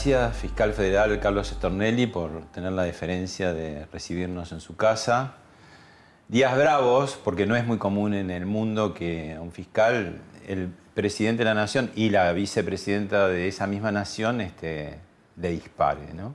Gracias, fiscal federal Carlos Estornelli, por tener la deferencia de recibirnos en su casa. Días bravos, porque no es muy común en el mundo que un fiscal, el presidente de la nación y la vicepresidenta de esa misma nación este, le dispare. ¿no?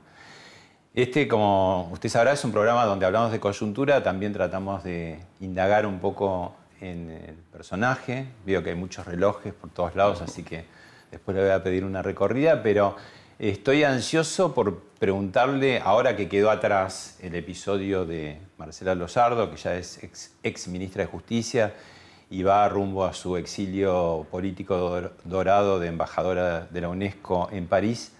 Este, como usted sabrá, es un programa donde hablamos de coyuntura, también tratamos de indagar un poco en el personaje. Veo que hay muchos relojes por todos lados, así que después le voy a pedir una recorrida, pero estoy ansioso por preguntarle, ahora que quedó atrás el episodio de Marcela Lozardo, que ya es ex, ministra de Justicia y va rumbo a su exilio político dorado de embajadora de la UNESCO en París,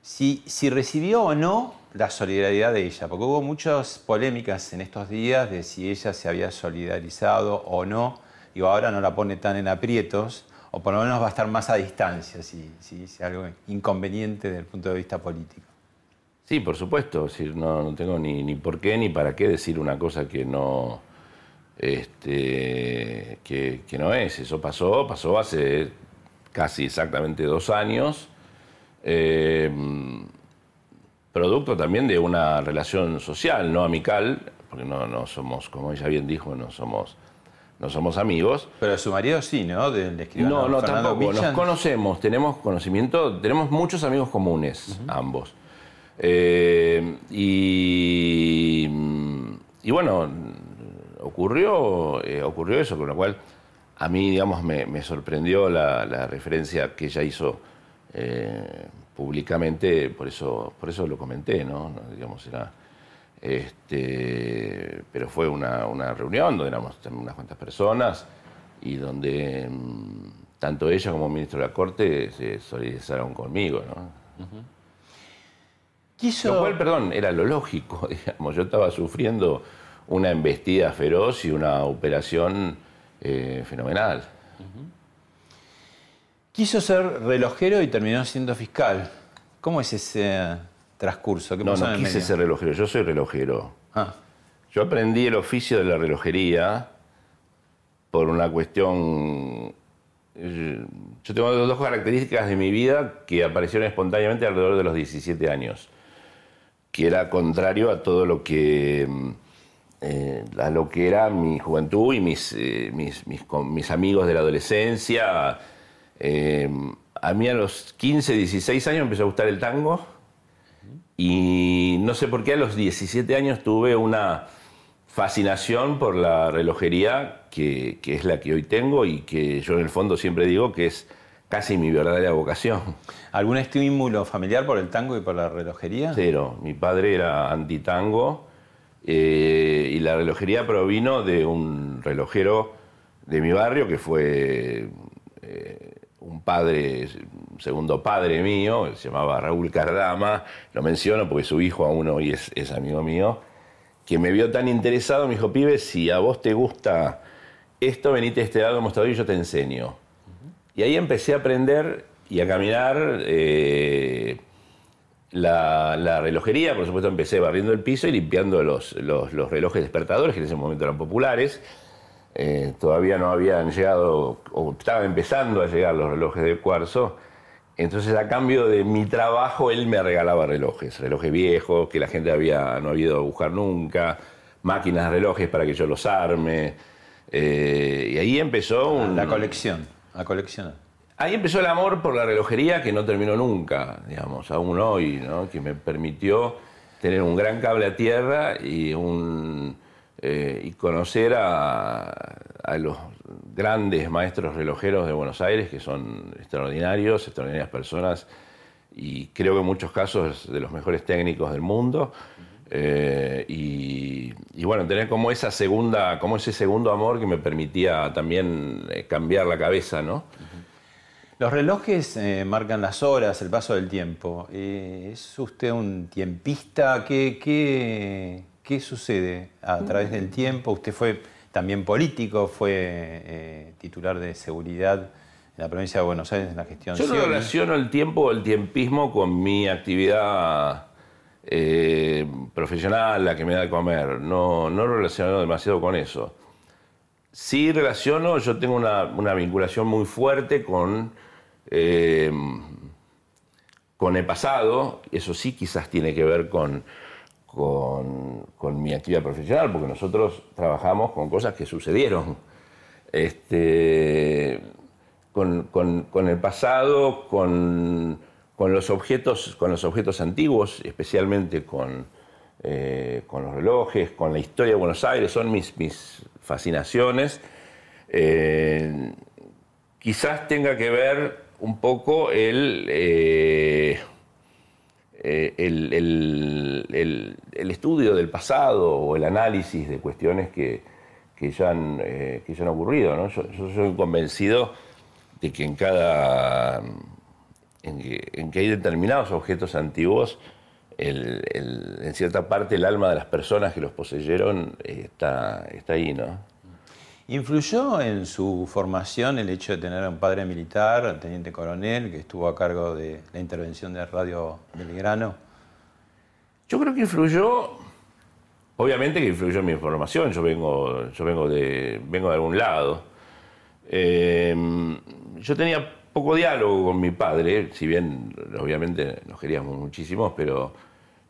si, si recibió o no la solidaridad de ella, porque hubo muchas polémicas en estos días de si ella se había solidarizado o no, digo, ahora no la pone tan en aprietos, o por lo menos va a estar más a distancia si, si dice algo inconveniente desde el punto de vista político. Sí, por supuesto. no, no tengo ni, por qué ni para qué decir una cosa que no, este, que, no es. Eso pasó, pasó hace casi exactamente dos años. Eh, producto también de una relación social, no amical, porque no, no somos, como ella bien dijo, no somos no somos amigos. Pero su marido sí, ¿no? no, no, tampoco. Nos conocemos, tenemos conocimiento, tenemos muchos amigos comunes, ambos. Eh, y, y, bueno, ocurrió, eh, ocurrió eso, con lo cual a mí, digamos, me, sorprendió la, referencia que ella hizo eh, públicamente, por eso, por eso lo comenté, ¿no? Digamos, era este, pero fue una, reunión donde éramos unas cuantas personas y donde mm, tanto ella como el ministro de la Corte se solidarizaron conmigo. ¿no? Lo cual, perdón, era lo lógico, digamos. Yo estaba sufriendo una embestida feroz y una operación eh, fenomenal. Quiso ser relojero y terminó siendo fiscal. ¿Cómo es ese transcurso? no, no quise ser relojero, yo soy relojero. Ah. Yo aprendí el oficio de la relojería por una cuestión... Yo tengo dos características de mi vida que aparecieron espontáneamente alrededor de los 17 años, que era contrario a todo lo que... Eh, a lo que era mi juventud y mis, eh, mis, mis, amigos de la adolescencia. Eh, a mí a los 15, 16 años empezó a gustar el tango y no sé por qué a los 17 años tuve una fascinación por la relojería, que, es la que hoy tengo y que yo en el fondo siempre digo que es casi mi verdadera vocación. ¿Algún estímulo familiar por el tango y por la relojería? Cero. Mi padre era antitango eh, y la relojería provino de un relojero de mi barrio que fue eh, un padre, un segundo padre mío, se llamaba Raúl Cardama, lo menciono porque su hijo aún hoy es, es amigo mío, que me vio tan interesado, me dijo, pibe, si a vos te gusta esto, venite a este lado mostrador y yo te enseño. Y ahí empecé a aprender y a caminar eh, la, relojería, por supuesto empecé barriendo el piso y limpiando los, los, los relojes despertadores, que en ese momento eran populares. Eh, todavía no habían llegado, o estaba empezando a llegar los relojes de cuarzo. Entonces, a cambio de mi trabajo, él me regalaba relojes, relojes viejos que la gente había, no había ido a buscar nunca, máquinas de relojes para que yo los arme. Eh, y ahí empezó La colección, la colección. Ahí empezó el amor por la relojería que no terminó nunca, digamos, aún hoy, ¿no? que me permitió tener un gran cable a tierra y un eh, y conocer a, los grandes maestros relojeros de Buenos Aires, que son extraordinarios, extraordinarias personas, y creo que en muchos casos de los mejores técnicos del mundo. Eh, y, bueno, tener como esa segunda, como ese segundo amor que me permitía también eh, cambiar la cabeza, ¿no? Los relojes marcan las horas, el paso del tiempo. ¿Es usted un tiempista? ¿Qué, qué, ¿Qué sucede a través del tiempo? Usted fue también político, fue eh, titular de seguridad en la provincia de Buenos Aires en la gestión. Yo no relaciono el tiempo o el tiempismo con mi actividad eh, profesional, la que me da de comer. No, no relaciono demasiado con eso. Sí relaciono, yo tengo una, vinculación muy fuerte con, eh, con el pasado, eso sí quizás tiene que ver con con, mi actividad profesional, porque nosotros trabajamos con cosas que sucedieron. Este, con, el pasado, con, los objetos, con los objetos antiguos, especialmente con, eh, con los relojes, con la historia de Buenos Aires, son mis, mis fascinaciones. Eh, quizás tenga que ver un poco el... Eh, eh, el, estudio del pasado o el análisis de cuestiones que, ya, han, eh, ya han ocurrido. Yo, soy convencido de que en cada. en que, hay determinados objetos antiguos, en cierta parte el alma de las personas que los poseyeron está, está ahí, ¿no? ¿Influyó en su formación el hecho de tener un padre militar, teniente coronel, que estuvo a cargo de la intervención de Radio Belgrano? Yo creo que influyó, obviamente que influyó en mi formación, yo vengo, yo vengo, de, vengo de algún lado. Em, yo tenía poco diálogo con mi padre, si bien obviamente nos queríamos muchísimo, pero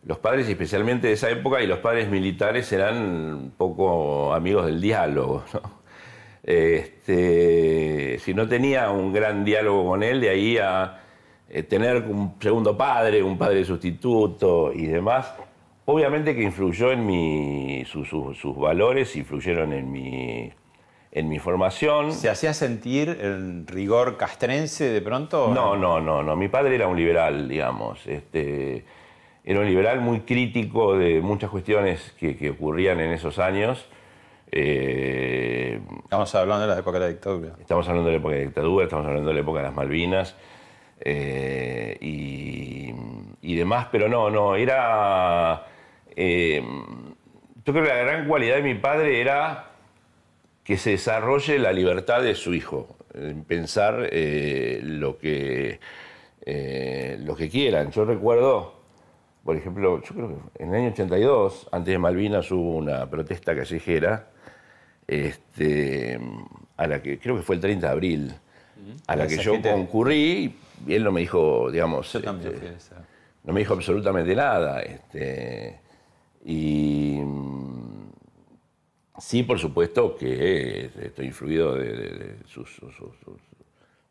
los padres, especialmente de esa época, y los padres militares eran poco amigos del diálogo. ¿no? Este, si no tenía un gran diálogo con él, de ahí a eh, tener un segundo padre, un padre sustituto y demás, obviamente que influyó en mi, sus valores, influyeron en mi, en mi formación. ¿Se hacía sentir el rigor castrense de pronto? No, no, no, no. Mi padre era un liberal, digamos. Este, era un liberal muy crítico de muchas cuestiones que, que ocurrían en esos años. Eh, estamos hablando de la época de la dictadura. Estamos hablando de la época de la dictadura, estamos hablando de la época de las Malvinas eh, y, demás, pero no, no, era... Eh, yo creo que la gran cualidad de mi padre era que se desarrolle la libertad de su hijo, en pensar lo, que, lo que quieran. Yo recuerdo por ejemplo, yo creo que en el año 82, antes de Malvinas, hubo una protesta callejera este, a la que creo que fue el 30 de abril, a la que yo concurrí y él no me dijo, digamos, este, no me dijo absolutamente nada. Este, y sí, por supuesto que estoy influido de, sus,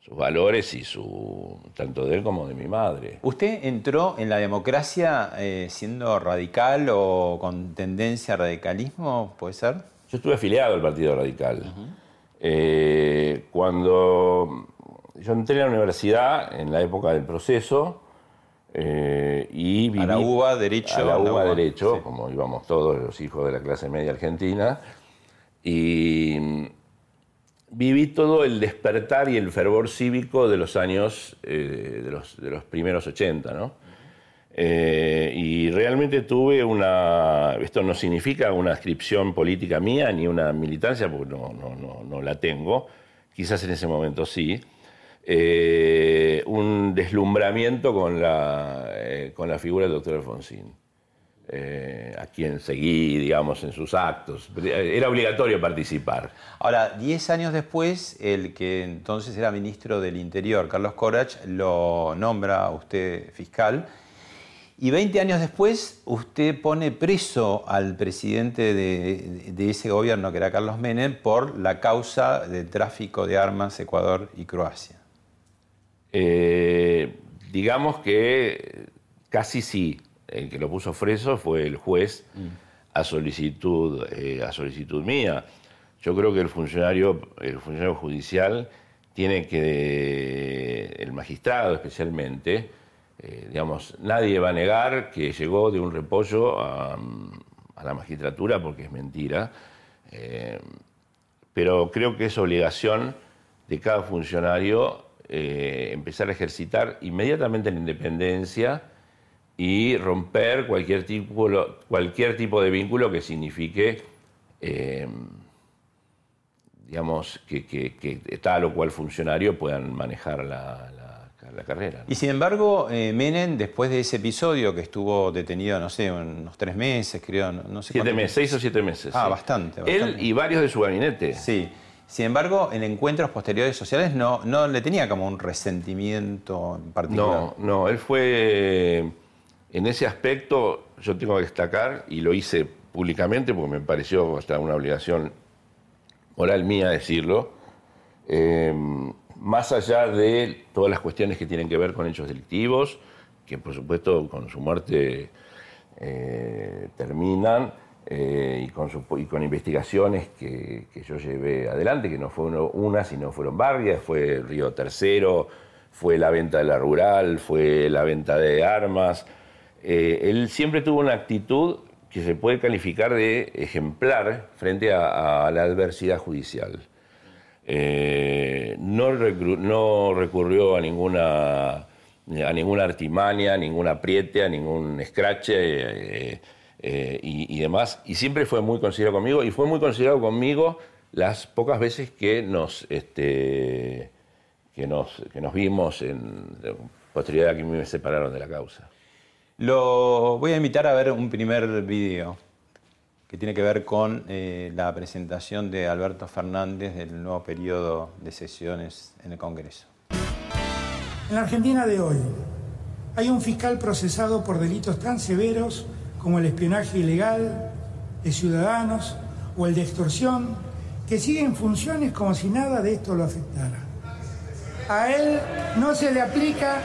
valores y su tanto de él como de mi madre. ¿Usted entró en la democracia eh, siendo radical o con tendencia a radicalismo, puede ser? Yo estuve afiliado al Partido Radical. Eh, cuando yo entré a la universidad en la época del proceso eh, y viví... A la UBA Derecho. A la UBA, Derecho, como íbamos todos los hijos de la clase media argentina. Y viví todo el despertar y el fervor cívico de los años, eh, de, los, de los primeros 80, ¿no? Eh, y realmente tuve una, esto no significa una ascripción política mía ni una militancia, porque no, no, no, no la tengo, quizás en ese momento sí, eh, un deslumbramiento con la, eh, con la figura del doctor Alfonsín. Eh, a quien seguí, digamos, en sus actos. Era obligatorio participar. Ahora, 10 años después, el que entonces era ministro del Interior, Carlos Corach, lo nombra a usted fiscal. Y 20 años después, usted pone preso al presidente de, ese gobierno, que era Carlos Menem, por la causa del tráfico de armas Ecuador y Croacia. Eh, digamos que casi sí el que lo puso freso fue el juez a solicitud, eh, a solicitud mía. Yo creo que el funcionario, el funcionario judicial tiene que, el magistrado especialmente, eh, digamos, nadie va a negar que llegó de un repollo a, la magistratura porque es mentira, eh, pero creo que es obligación de cada funcionario empezar a ejercitar inmediatamente la independencia y romper cualquier tipo, cualquier tipo de vínculo que signifique, eh, digamos, que, tal o cual funcionario puedan manejar la, carrera. Y sin embargo, eh, Menem, después de ese episodio que estuvo detenido, no sé, unos tres meses, creo, no sé Siete meses, seis o siete meses. Ah, bastante, Él y varios de su gabinete. Sí. Sin embargo, en encuentros posteriores sociales no, no le tenía como un resentimiento en particular. No, no, él fue en ese aspecto yo tengo que destacar, y lo hice públicamente porque me pareció hasta una obligación moral mía decirlo, eh, más allá de todas las cuestiones que tienen que ver con hechos delictivos, que por supuesto con su muerte eh, terminan, eh, y, con y, con investigaciones que, yo llevé adelante, que no fue una, sino fueron varias, fue Río Tercero, fue la venta de la rural, fue la venta de armas, eh, él siempre tuvo una actitud que se puede calificar de ejemplar frente a, la adversidad judicial. Eh, no, recurrió a ninguna, a ninguna artimaña, ningún apriete, a ningún escrache eh, y, demás. Y siempre fue muy considerado conmigo y fue muy considerado conmigo las pocas veces que nos, este, que nos, que nos vimos en posterioridad a que me separaron de la causa. Lo voy a invitar a ver un primer video que tiene que ver con eh, la presentación de Alberto Fernández del nuevo periodo de sesiones en el Congreso. En la Argentina de hoy hay un fiscal procesado por delitos tan severos como el espionaje ilegal de ciudadanos o el de extorsión que sigue en funciones como si nada de esto lo afectara. A él no se le aplica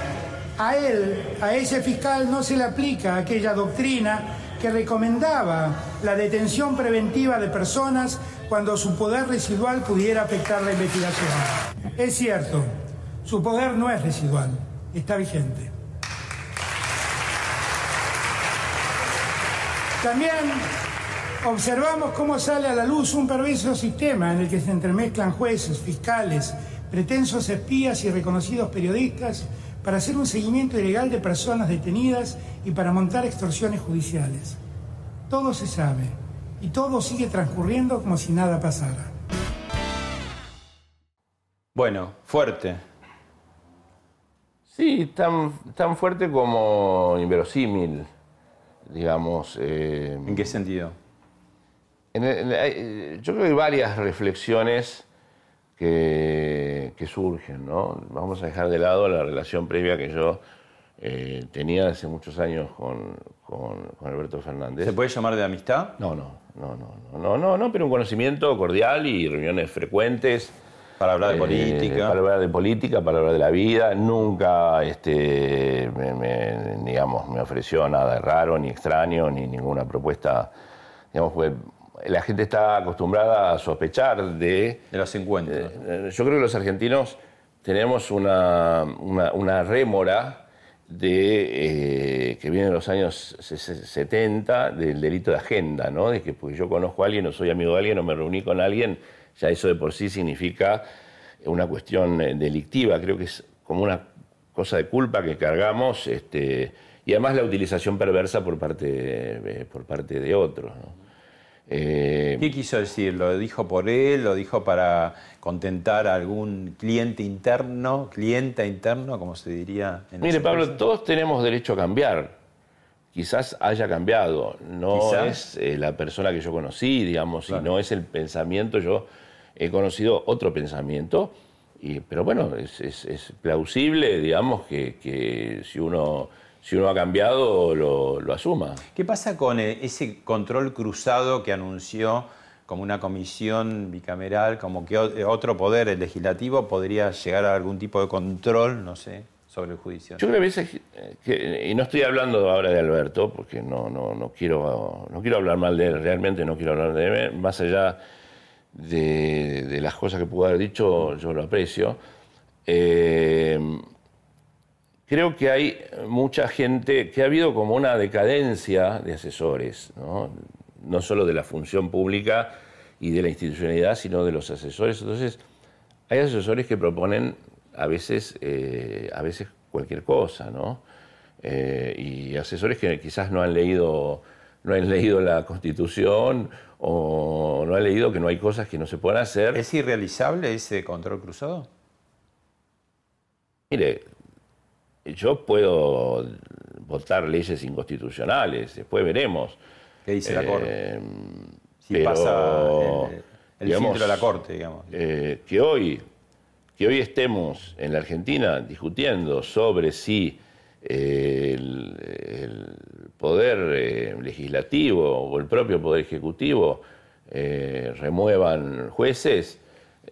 a él, a ese fiscal, no se le aplica aquella doctrina que recomendaba la detención preventiva de personas cuando su poder residual pudiera afectar la investigación. Es cierto, su poder no es residual, está vigente. También observamos cómo sale a la luz un perverso sistema en el que se entremezclan jueces, fiscales, pretensos espías y reconocidos periodistas para hacer un seguimiento ilegal de personas detenidas y para montar extorsiones judiciales. Todo se sabe y todo sigue transcurriendo como si nada pasara. Bueno, fuerte. Sí, tan, tan fuerte como inverosímil, digamos. Eh, ¿En qué sentido? yo creo que hay varias reflexiones que, surgen. ¿no? Vamos a dejar de lado la relación previa que yo eh, tenía hace muchos años con, Alberto Fernández. ¿Se puede llamar de amistad? No, no, no, no, no, no, no, pero un conocimiento cordial y reuniones frecuentes. Para hablar de eh, política. Para hablar de política, para hablar de la vida. Nunca, este, me, digamos, me ofreció nada raro, ni extraño, ni ninguna propuesta. Digamos, fue la gente está acostumbrada a sospechar de... De los encuentros. Eh, yo creo que los argentinos tenemos una, una, rémora de, eh, que viene de los años 70 del delito de agenda, ¿no? De que porque yo conozco a alguien o soy amigo de alguien o me reuní con alguien, ya eso de por sí significa una cuestión eh, delictiva. Creo que es como una cosa de culpa que cargamos este, y además la utilización perversa por parte, por parte de otros. ¿no? Eh, ¿Qué quiso decir? ¿Lo dijo por él? ¿Lo dijo para contentar a algún cliente interno, cliente interno, como se diría? En Mire, Pablo, todos tenemos derecho a cambiar. quizás haya cambiado. No es eh, la persona que yo conocí, digamos, y no es el pensamiento. Yo he conocido otro pensamiento, y, pero bueno, es, plausible, digamos, que, si, uno, si uno ha cambiado, lo, lo asuma. ¿Qué pasa con eh, ese control cruzado que anunció? como una comisión bicameral, como que otro poder, el legislativo, podría llegar a algún tipo de control, no sé, sobre el juicio. Yo creo que a veces, que, y no estoy hablando ahora de Alberto, porque no, no, no, quiero, no quiero hablar mal de él, realmente no quiero hablar de él, más allá de, las cosas que pudo haber dicho, yo lo aprecio. Eh, creo que hay mucha gente, que ha habido como una decadencia de asesores, ¿no? no solo de la función pública y de la institucionalidad, sino de los asesores. Entonces, hay asesores que proponen a veces, eh, a veces cualquier cosa, ¿no? Eh, y asesores que quizás no han leído no han leído la Constitución o no han leído que no hay cosas que no se puedan hacer. ¿Es irrealizable ese control cruzado? Mire, yo puedo votar leyes inconstitucionales, después veremos. ¿Qué dice la Corte? Eh, si pasa el, filtro de la Corte, digamos. Eh, que, hoy, que hoy estemos en la Argentina discutiendo sobre si eh, el, poder legislativo o el propio poder ejecutivo remuevan jueces,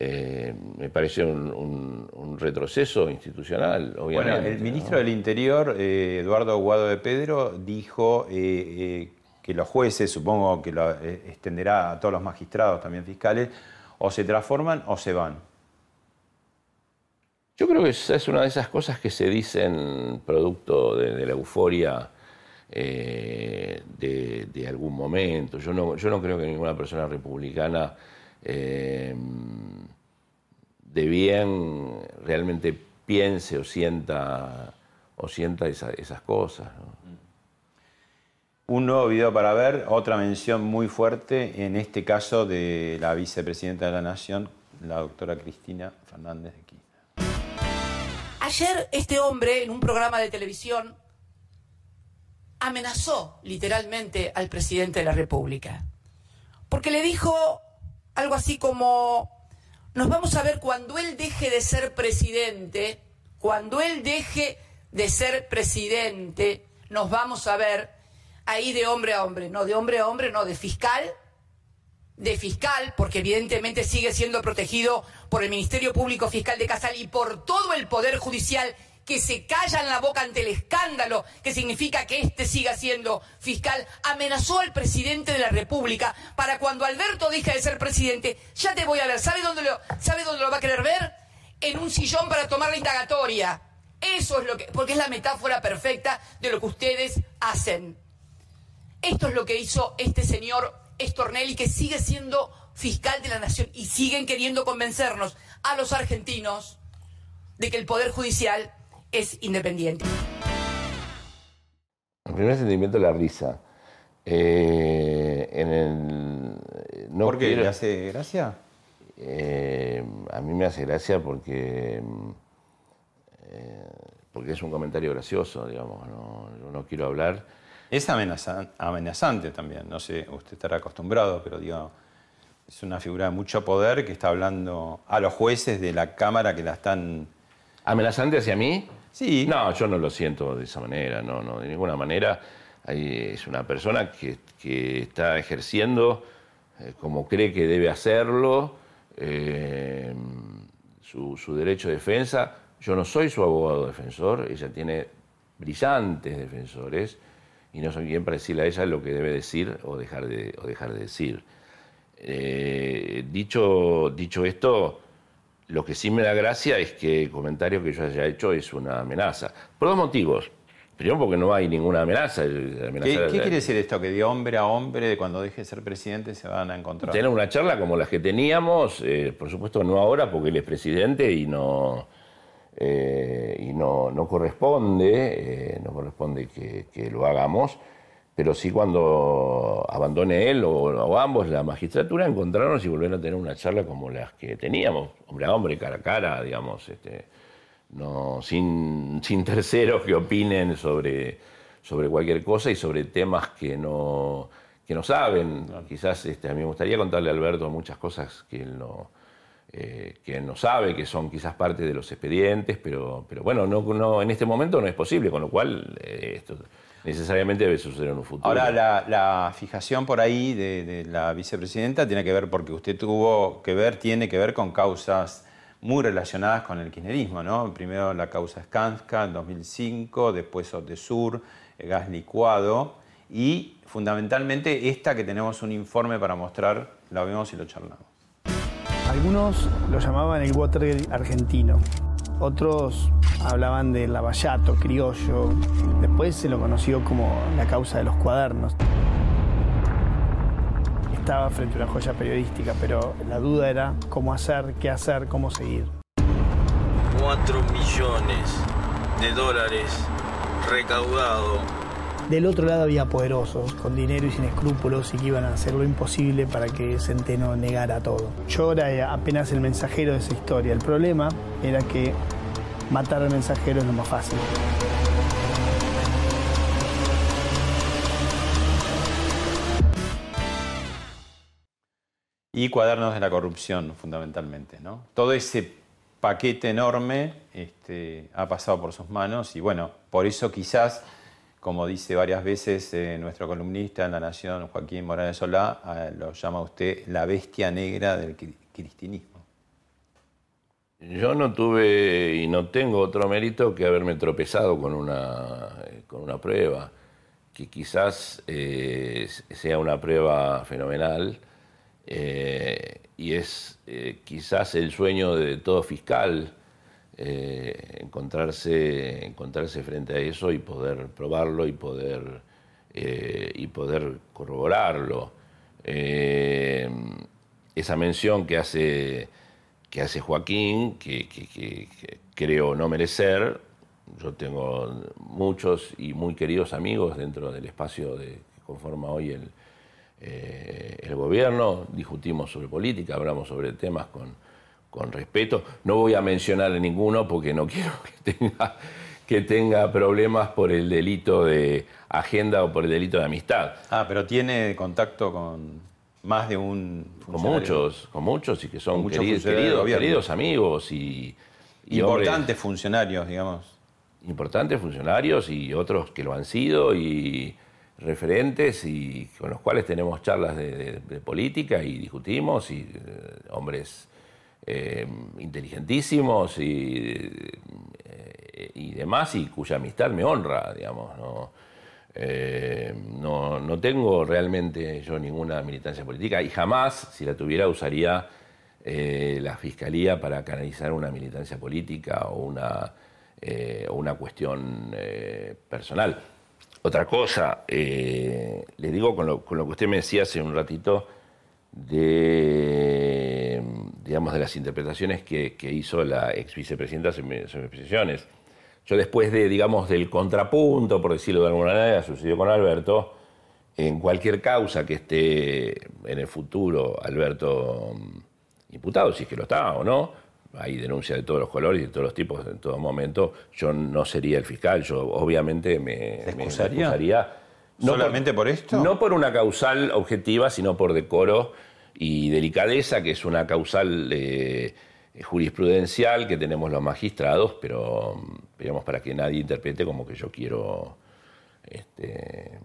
me parece un, retroceso institucional, obviamente. Bueno, el ministro del Interior, Eduardo Aguado de Pedro, dijo que los jueces, supongo que lo eh, extenderá a todos los magistrados, también fiscales, o se transforman o se van. Yo creo que esa es una de esas cosas que se dicen producto de, la euforia eh, de, algún momento. Yo no, yo no creo que ninguna persona republicana eh, de bien realmente piense o sienta, o sienta esas cosas. Un nuevo video para ver, otra mención muy fuerte, en este caso de la vicepresidenta de la Nación, la doctora Cristina Fernández de Kirchner. Ayer este hombre en un programa de televisión amenazó literalmente al presidente de la República, porque le dijo algo así como, nos vamos a ver cuando él deje de ser presidente, cuando él deje de ser presidente, nos vamos a ver ahí de hombre a hombre, no de hombre a hombre, no de fiscal, de fiscal, porque evidentemente sigue siendo protegido por el Ministerio Público Fiscal de Casal y por todo el Poder Judicial que se calla en la boca ante el escándalo que significa que éste siga siendo fiscal, amenazó al presidente de la República para cuando Alberto deje de ser presidente, ya te voy a ver, ¿sabe dónde lo, sabe dónde lo va a querer ver? En un sillón para tomar la indagatoria. Eso es lo que, porque es la metáfora perfecta de lo que ustedes hacen. Esto es lo que hizo este señor Estornelli, que sigue siendo fiscal de la nación y siguen queriendo convencernos a los argentinos de que el Poder Judicial es independiente. El primer sentimiento es la risa. Eh, no ¿Por qué? ¿Le hace gracia? Eh, a mí me hace gracia porque, eh, porque es un comentario gracioso, digamos. No, yo no quiero hablar es amenazante también, no sé, usted estará acostumbrado, pero digo, es una figura de mucho poder que está hablando a los jueces de la Cámara que la están... ¿Amenazante hacia mí? Sí. No, yo no lo siento de esa manera, no, no, de ninguna manera. es una persona que, está ejerciendo eh, como cree que debe hacerlo, eh, su, su derecho de defensa. Yo no soy su abogado defensor, ella tiene brillantes defensores y no soy quien para decirle a ella lo que debe decir o dejar de, dejar de decir. Eh, dicho, dicho esto, lo que sí me da gracia es que el comentario que yo haya hecho es una amenaza. Por dos motivos. Primero porque no hay ninguna amenaza. ¿Qué, quiere decir esto? Que de hombre a hombre, cuando deje de ser presidente, se van a encontrar. Tener una charla como las que teníamos, eh, por supuesto no ahora porque él es presidente y no, eh, y no, no corresponde, eh, no corresponde que, lo hagamos, pero sí cuando abandone él o, ambos la magistratura, encontrarnos y volver a tener una charla como las que teníamos, hombre a hombre, cara a cara, digamos, este, no, sin, sin terceros que opinen sobre, sobre cualquier cosa y sobre temas que no, que no saben. Quizás este, a mí me gustaría contarle a Alberto muchas cosas que él no, eh, que no sabe, que son quizás parte de los expedientes, pero, pero bueno, no, no, en este momento no es posible, con lo cual eh, esto necesariamente debe suceder en un futuro. Ahora, la, fijación por ahí de, la vicepresidenta tiene que ver, porque usted tuvo que ver, tiene que ver con causas muy relacionadas con el kirchnerismo, ¿no? Primero la causa Skanska en 2005, después Otesur, el gas licuado, y fundamentalmente esta que tenemos un informe para mostrar, la vemos y lo charlamos. Algunos lo llamaban el Watergate argentino, otros hablaban del lavallato criollo, después se lo conoció como la causa de los cuadernos. Estaba frente a una joya periodística, pero la duda era cómo hacer, qué hacer, cómo seguir. Cuatro millones de dólares recaudado del otro lado había poderosos, con dinero y sin escrúpulos, y que iban a hacer lo imposible para que Centeno negara todo. Yo era apenas el mensajero de esa historia. El problema era que matar al mensajero es lo más fácil. Y cuadernos de la corrupción, fundamentalmente. ¿no? Todo ese paquete enorme este, ha pasado por sus manos y bueno, por eso quizás como dice varias veces eh, nuestro columnista en La Nación, Joaquín Morales Solá, eh, lo llama usted la bestia negra del cristianismo. Yo no tuve y no tengo otro mérito que haberme tropezado con una, eh, con una prueba, que quizás sea una prueba fenomenal y es quizás el sueño de todo fiscal eh, encontrarse, encontrarse frente a eso y poder probarlo y poder, eh, y poder corroborarlo. Eh, esa mención que hace, que hace Joaquín, que, creo no merecer, yo tengo muchos y muy queridos amigos dentro del espacio de, que conforma hoy el, el gobierno, discutimos sobre política, hablamos sobre temas con con respeto. No voy a mencionar ninguno porque no quiero que tenga, que tenga problemas por el delito de agenda o por el delito de amistad. Ah, pero tiene contacto con más de un Con muchos, con muchos y que son queridos, queridos, amigos y... Importantes funcionarios, digamos. Importantes funcionarios y otros que lo han sido y referentes y con los cuales tenemos charlas de, política y discutimos y eh, hombres eh, inteligentísimos y, eh, y, demás, y cuya amistad me honra, digamos. Eh, ¿no? no, tengo realmente yo ninguna militancia política y jamás, si la tuviera, usaría la fiscalía para canalizar una militancia política o una, una cuestión personal. Otra cosa, le digo con lo, con lo que usted me decía hace un ratito, de, digamos, de las interpretaciones que, hizo la ex vicepresidenta sobre mis expresiones. Yo después de, digamos, del contrapunto, por decirlo de alguna manera, sucedió con Alberto, en cualquier causa que esté en el futuro Alberto mm, imputado, si es que lo está o no, hay denuncia de todos los colores y de todos los tipos en todo momento, yo no sería el fiscal, yo obviamente me, me excusaría no ¿Solamente por, esto? No por una causal objetiva, sino por decoro y delicadeza, que es una causal eh, jurisprudencial que tenemos los magistrados, pero digamos para que nadie interprete como que yo quiero este,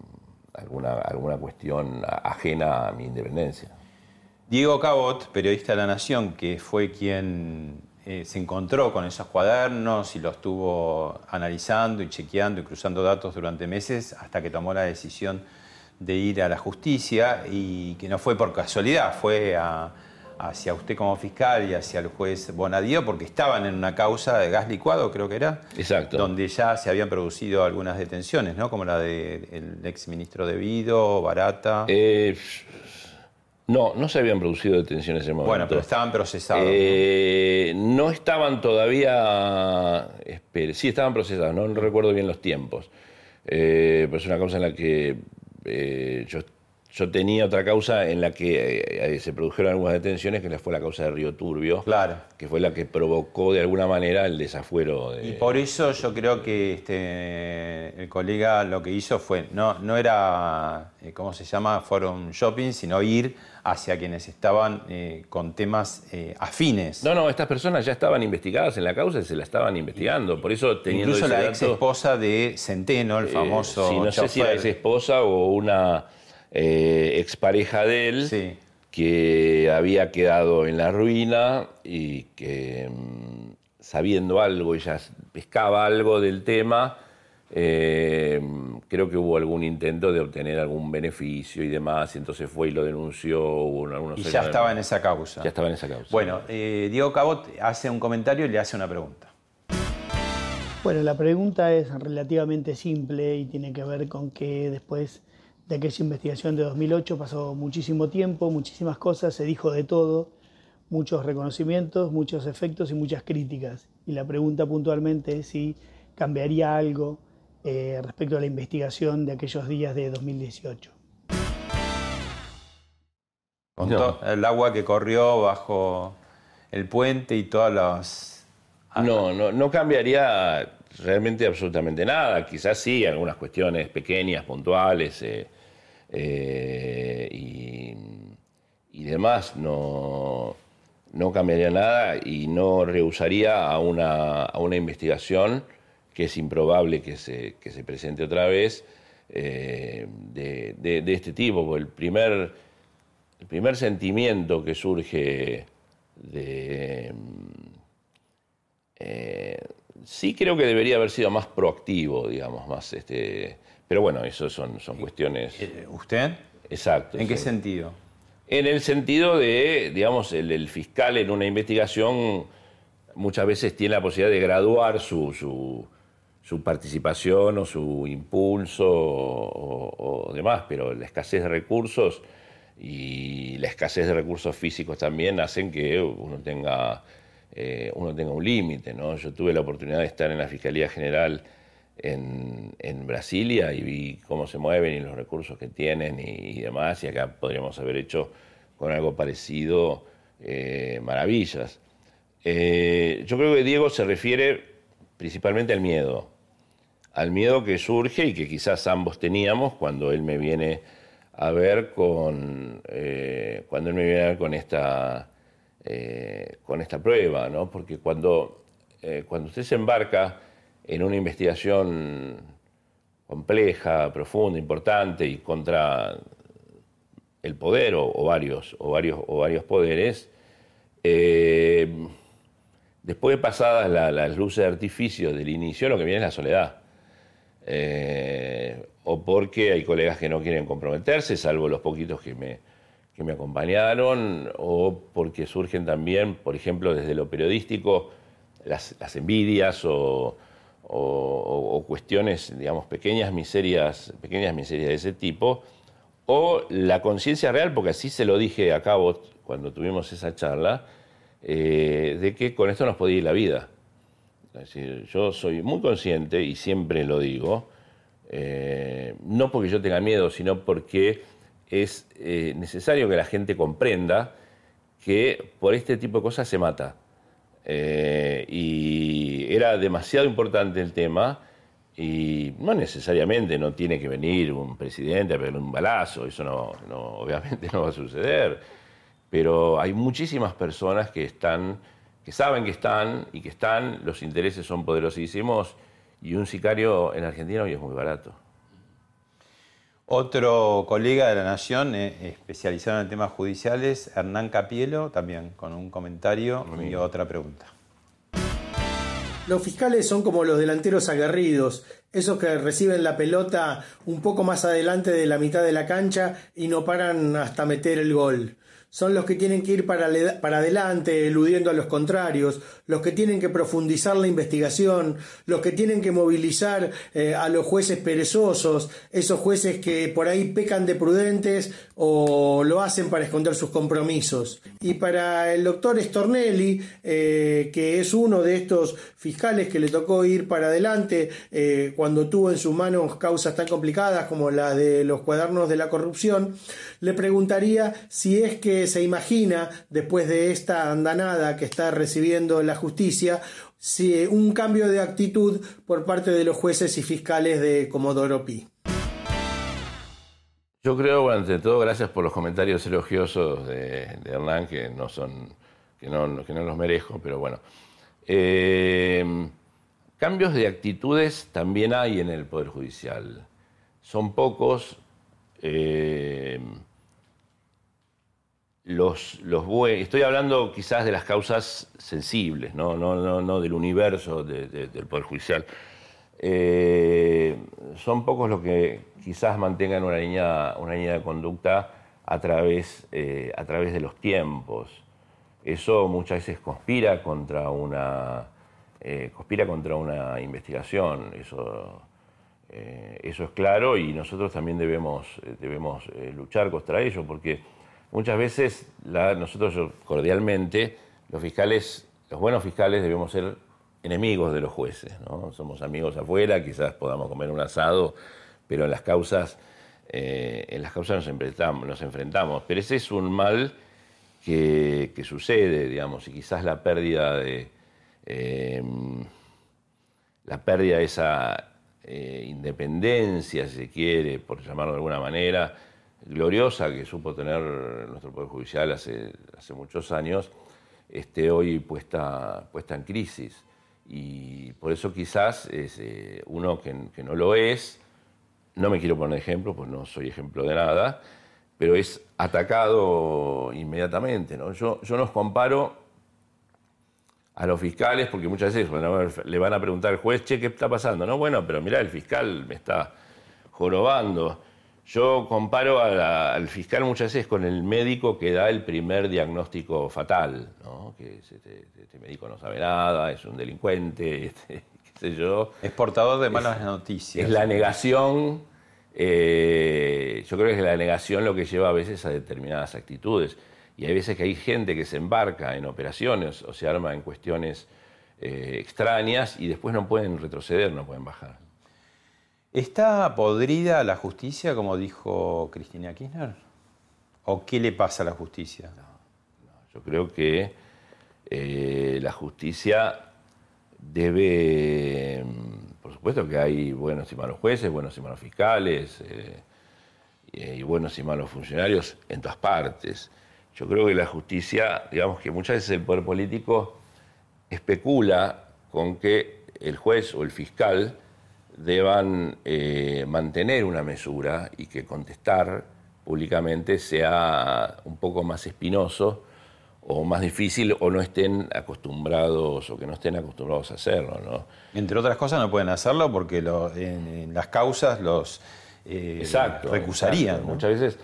alguna, alguna cuestión ajena a mi independencia. Diego Cabot, periodista de La Nación, que fue quien eh, se encontró con esos cuadernos y los estuvo analizando y chequeando y cruzando datos durante meses hasta que tomó la decisión de ir a la justicia y que no fue por casualidad, fue hacia usted como fiscal y hacia el juez Bonadío porque estaban en una causa de gas licuado, creo que era. Exacto. Donde ya se habían producido algunas detenciones, ¿no? Como la del ex ministro de Vido, Barata. Eh, no, no se habían producido detenciones en ese momento. Bueno, pero estaban procesados. Eh, ¿no? estaban todavía. sí, estaban procesados, no, recuerdo bien los tiempos. Eh, pero es una causa en la que eh, yo yo tenía otra causa en la que eh, se produjeron algunas detenciones, que fue la causa de Río Turbio. Claro. Que fue la que provocó de alguna manera el desafuero. De... Y por eso yo creo que este, el colega lo que hizo fue, no, no era, eh, ¿cómo se llama? Forum shopping, sino ir hacia quienes estaban eh, con temas afines. No, no, estas personas ya estaban investigadas en la causa y se la estaban investigando. Por eso teniendo Incluso la ex esposa de Centeno, el famoso. sí, no sé si era ex esposa o una eh, expareja de él, que había quedado en la ruina y que mm, sabiendo algo, ella pescaba algo del tema, eh, creo que hubo algún intento de obtener algún beneficio y demás, y entonces fue y lo denunció. y ya estaba en esa causa. Ya estaba en esa causa. Bueno, eh, Diego Cabot hace un comentario y le hace una pregunta. Bueno, la pregunta es relativamente simple y tiene que ver con que después de aquella investigación de 2008 pasó muchísimo tiempo, muchísimas cosas, se dijo de todo, muchos reconocimientos, muchos efectos y muchas críticas. Y la pregunta puntualmente es si cambiaría algo eh, respecto a la investigación de aquellos días de 2018. Con el agua que corrió bajo el puente y todas las... No, no, no cambiaría realmente absolutamente nada. Quizás sí, algunas cuestiones pequeñas, puntuales eh, eh, y, demás, no, no, cambiaría nada y no rehusaría a una, a una investigación que es improbable que se, que se presente otra vez eh, de, de, este tipo. El primer, el primer sentimiento que surge de sí creo que debería haber sido más proactivo, digamos, más este. Pero bueno, eso son, son cuestiones. Eh, ¿Usted? Exacto. ¿En qué sentido? En el sentido de, digamos, el, fiscal en una investigación muchas veces tiene la posibilidad de graduar su, su, participación o su impulso o, demás, pero la escasez de recursos y la escasez de recursos físicos también hacen que uno tenga eh, uno tenga un límite. ¿no? Yo tuve la oportunidad de estar en la Fiscalía General en, Brasilia y vi cómo se mueven y los recursos que tienen y, demás, y acá podríamos haber hecho con algo parecido eh, maravillas. Eh, yo creo que Diego se refiere principalmente al miedo, al miedo que surge y que quizás ambos teníamos cuando él me viene a ver con, cuando él me viene a ver con esta eh, con esta prueba, ¿no? porque cuando, eh, cuando usted se embarca en una investigación compleja, profunda, importante y contra el poder o, varios, o, varios, o varios poderes, eh, después de pasadas las luces de artificio del inicio, lo que viene es la soledad. o porque hay colegas que no quieren comprometerse, salvo los poquitos que me, que me acompañaron o porque surgen también, por ejemplo, desde lo periodístico, las, envidias o, cuestiones, digamos, pequeñas miserias, pequeñas miserias de ese tipo, o la conciencia real, porque así se lo dije a cabo cuando tuvimos esa charla, eh, de que con esto nos podía ir la vida. Yo soy muy consciente y siempre lo digo, eh, no porque yo tenga miedo, sino porque es eh, necesario que la gente comprenda que por este tipo de cosas se mata. Eh, y era demasiado importante el tema y no necesariamente no tiene que venir un presidente a pegarle un balazo, eso no, obviamente no va a suceder, pero hay muchísimas personas que están, que saben que están y que están, los intereses son poderosísimos y un sicario en Argentina hoy es muy barato. Otro colega de la Nación, eh, especializado en temas judiciales, Hernán Capielo, también con un comentario y otra pregunta. Los fiscales son como los delanteros aguerridos, esos que reciben la pelota un poco más adelante de la mitad de la cancha y no paran hasta meter el gol son los que tienen que ir para, para, adelante, eludiendo a los contrarios, los que tienen que profundizar la investigación, los que tienen que movilizar eh, a los jueces perezosos, esos jueces que por ahí pecan de prudentes o lo hacen para esconder sus compromisos. Y para el doctor Stornelli, eh, que es uno de estos fiscales que le tocó ir para adelante eh, cuando tuvo en sus manos causas tan complicadas como la de los cuadernos de la corrupción, le preguntaría si es que se imagina, después de esta andanada que está recibiendo la justicia, si un cambio de actitud por parte de los jueces y fiscales de Comodoro Pi. Yo creo, bueno, ante todo, gracias por los comentarios elogiosos de, Hernán, que no son, que no, los merezco, pero bueno. Eh, cambios de actitudes también hay en el Poder Judicial. Son pocos. Eh, los, los estoy hablando quizás de las causas sensibles, no, del universo del Poder Judicial. Eh, son pocos los que quizás mantengan una línea, una línea de conducta a través, eh, a través de los tiempos. Eso muchas veces conspira contra una, eh, conspira contra una investigación. Eso, eso es claro y nosotros también debemos, debemos luchar contra ello porque muchas veces nosotros cordialmente, los fiscales, los buenos fiscales debemos ser enemigos de los jueces, ¿no? Somos amigos afuera, quizás podamos comer un asado, pero en las causas, eh, en las causas nos enfrentamos, nos enfrentamos. Pero ese es un mal que, sucede, digamos, y quizás la pérdida de em, la pérdida de esa eh, independencia, si se quiere, por llamarlo de alguna manera, gloriosa que supo tener nuestro Poder Judicial hace, muchos años, esté hoy puesta, puesta en crisis. Y por eso quizás eh, uno que, no lo es, no me quiero poner ejemplo, pues no soy ejemplo de nada, pero es atacado inmediatamente. ¿no? Yo, yo nos comparo a los fiscales, porque muchas veces le van a preguntar al juez, che, ¿qué está pasando? No, bueno, pero mira, el fiscal me está jorobando. Yo comparo al fiscal muchas veces con el médico que da el primer diagnóstico fatal, ¿no? que este, este, médico no sabe nada, es un delincuente, este, qué sé yo. Es portador de malas noticias. Es la negación, eh, yo creo que es la negación lo que lleva a veces a determinadas actitudes. Y hay veces que hay gente que se embarca en operaciones o se arma en cuestiones eh, extrañas y después no pueden retroceder, no pueden bajar. ¿Está podrida la justicia, como dijo Cristina Kirchner? ¿O qué le pasa a la justicia? yo creo que eh, la justicia debe, mm, por supuesto que hay buenos y malos jueces, buenos y malos fiscales, eh, y buenos y malos funcionarios en todas partes. Yo creo que la justicia, digamos que muchas veces el poder político especula con que el juez o el fiscal deban eh, mantener una mesura y que contestar públicamente sea un poco más espinoso o más difícil o no estén acostumbrados o que no estén acostumbrados a hacerlo. ¿no? Entre otras cosas no pueden hacerlo porque en, las causas los eh, recusarían. Muchas veces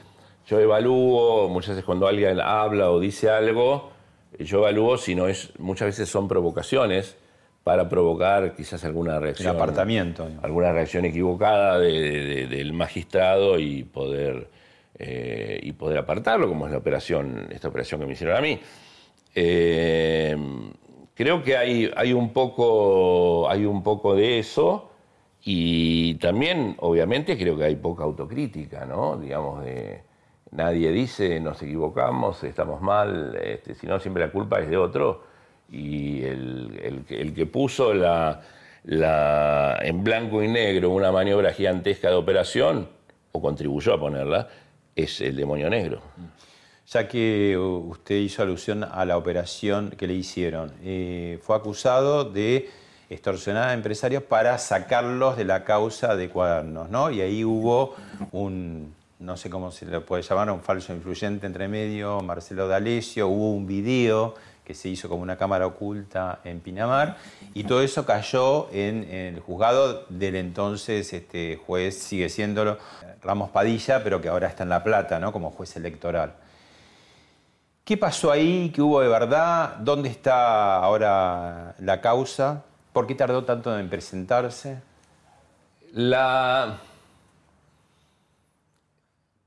yo evalúo, muchas veces cuando alguien habla o dice algo, yo evalúo si no es, muchas veces son provocaciones para provocar quizás alguna reacción. apartamiento. Alguna reacción equivocada del magistrado y poder, eh, y poder apartarlo, como es la operación, esta operación que me hicieron a mí. Eh, creo que hay, hay, un poco, hay un poco de eso y también, obviamente, creo que hay poca autocrítica, ¿no? Digamos, de, nadie dice nos equivocamos, estamos mal, este, sino siempre la culpa es de otro y el, que puso en blanco y negro una maniobra gigantesca de operación, o contribuyó a ponerla, es el demonio negro. Ya que usted hizo alusión a la operación que le hicieron, eh, fue acusado de extorsionar a empresarios para sacarlos de la causa de cuadernos, ¿no? Y ahí hubo un, no sé cómo se le puede llamar, un falso influyente entre medio, Marcelo D'Alessio, hubo un video que se hizo como una cámara oculta en Pinamar, y todo eso cayó en, el juzgado del entonces este, juez, sigue siéndolo, Ramos Padilla, pero que ahora está en La Plata, ¿no? como juez electoral. ¿Qué pasó ahí? ¿Qué hubo de verdad? ¿Dónde está ahora la causa? ¿Por qué tardó tanto en presentarse? La...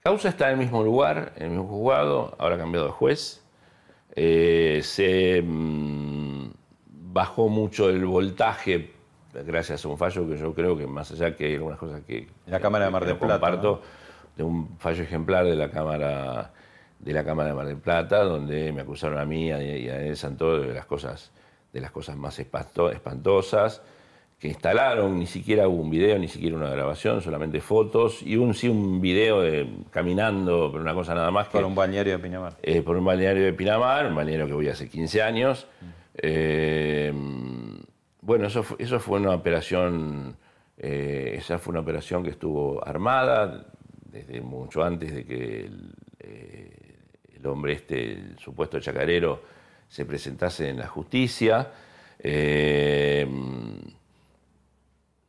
Causa está en el mismo lugar, en el mismo juzgado, ahora ha cambiado de juez. Eh, se mm, bajó mucho el voltaje gracias a un fallo que yo creo que más allá que hay algunas cosas que... La Cámara de Mar del Plata. Comparto, de un fallo ejemplar de la Cámara de la Cámara de Mar del Plata, donde me acusaron a mí y a Daniel Santoro de las cosas, de las cosas más espantosas, que instalaron, ni siquiera hubo un video, ni siquiera una grabación, solamente fotos, y un sí un video de, caminando, pero una cosa nada más que... Por un balneario de Pinamar. Eh, por un balneario de Pinamar, un balneario que voy hace 15 años. Eh, bueno, eso, eso fue una operación, eh, esa fue una operación que estuvo armada desde mucho antes de que el, el hombre este, el supuesto chacarero, se presentase en la justicia.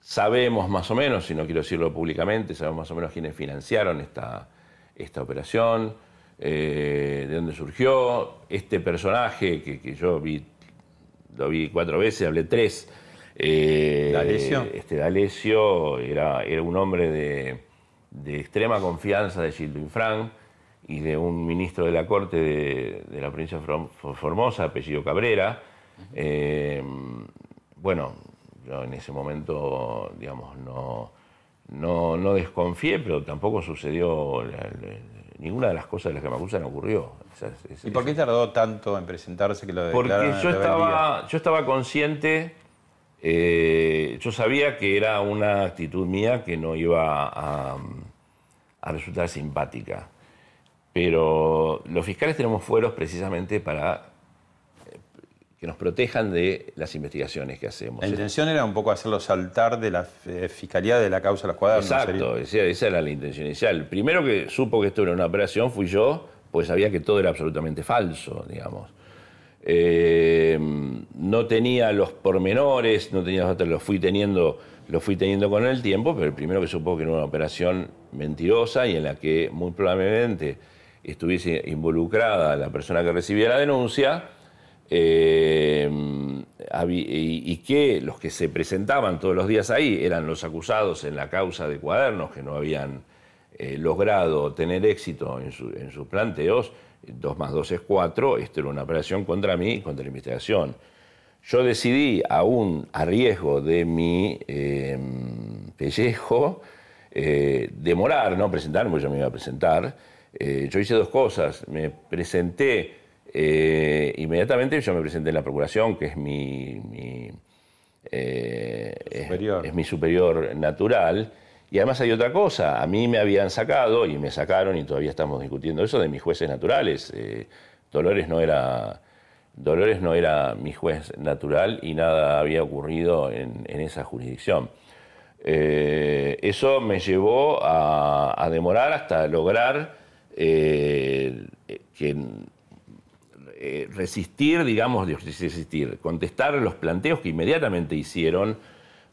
Sabemos más o menos, si no quiero decirlo públicamente, sabemos más o menos quiénes financiaron esta, esta operación, eh, de dónde surgió. Este personaje que, yo vi, lo vi cuatro veces, hablé tres. Eh, Este D'Alessio era, era un hombre de, de extrema confianza de Gildo Infran y de un ministro de la Corte de, la provincia de Formosa, apellido Cabrera. Eh, bueno, yo en ese momento, digamos, no, no, desconfié, pero tampoco sucedió, ninguna de las cosas de las que me acusan ocurrió. ¿Y por qué tardó tanto en presentarse que lo Porque yo estaba, yo estaba consciente, eh, yo sabía que era una actitud mía que no iba a, a resultar simpática. Pero los fiscales tenemos fueros precisamente para que nos protejan de las investigaciones que hacemos. La intención era un poco hacerlo saltar de la eh, fiscalía de la causa de los cuadernos. Exacto, esa era la intención inicial. El primero que supo que esto era una operación fui yo, pues sabía que todo era absolutamente falso, digamos. Eh, no tenía los pormenores, no tenía los los fui teniendo, los fui teniendo con el tiempo, pero el primero que supo que era una operación mentirosa y en la que muy probablemente estuviese involucrada la persona que recibía la denuncia eh, y, que los que se presentaban todos los días ahí eran los acusados en la causa de cuadernos que no habían eh, logrado tener éxito en, sus planteos, 2 más 2 es 4, esto era una operación contra mí contra la investigación. Yo decidí, aún a riesgo de mi eh, pellejo, demorar, no presentarme, porque yo me iba a presentar, yo hice dos cosas. Me presenté eh, inmediatamente, yo me presenté en la Procuración, que es mi, eh, superior. Es, mi superior natural. Y además hay otra cosa, a mí me habían sacado, y me sacaron, y todavía estamos discutiendo eso, de mis jueces naturales. Dolores no era... Dolores no era mi juez natural y nada había ocurrido en, esa jurisdicción. eso me llevó a, demorar hasta lograr eh, que eh, resistir, digamos, resistir, contestar los planteos que inmediatamente hicieron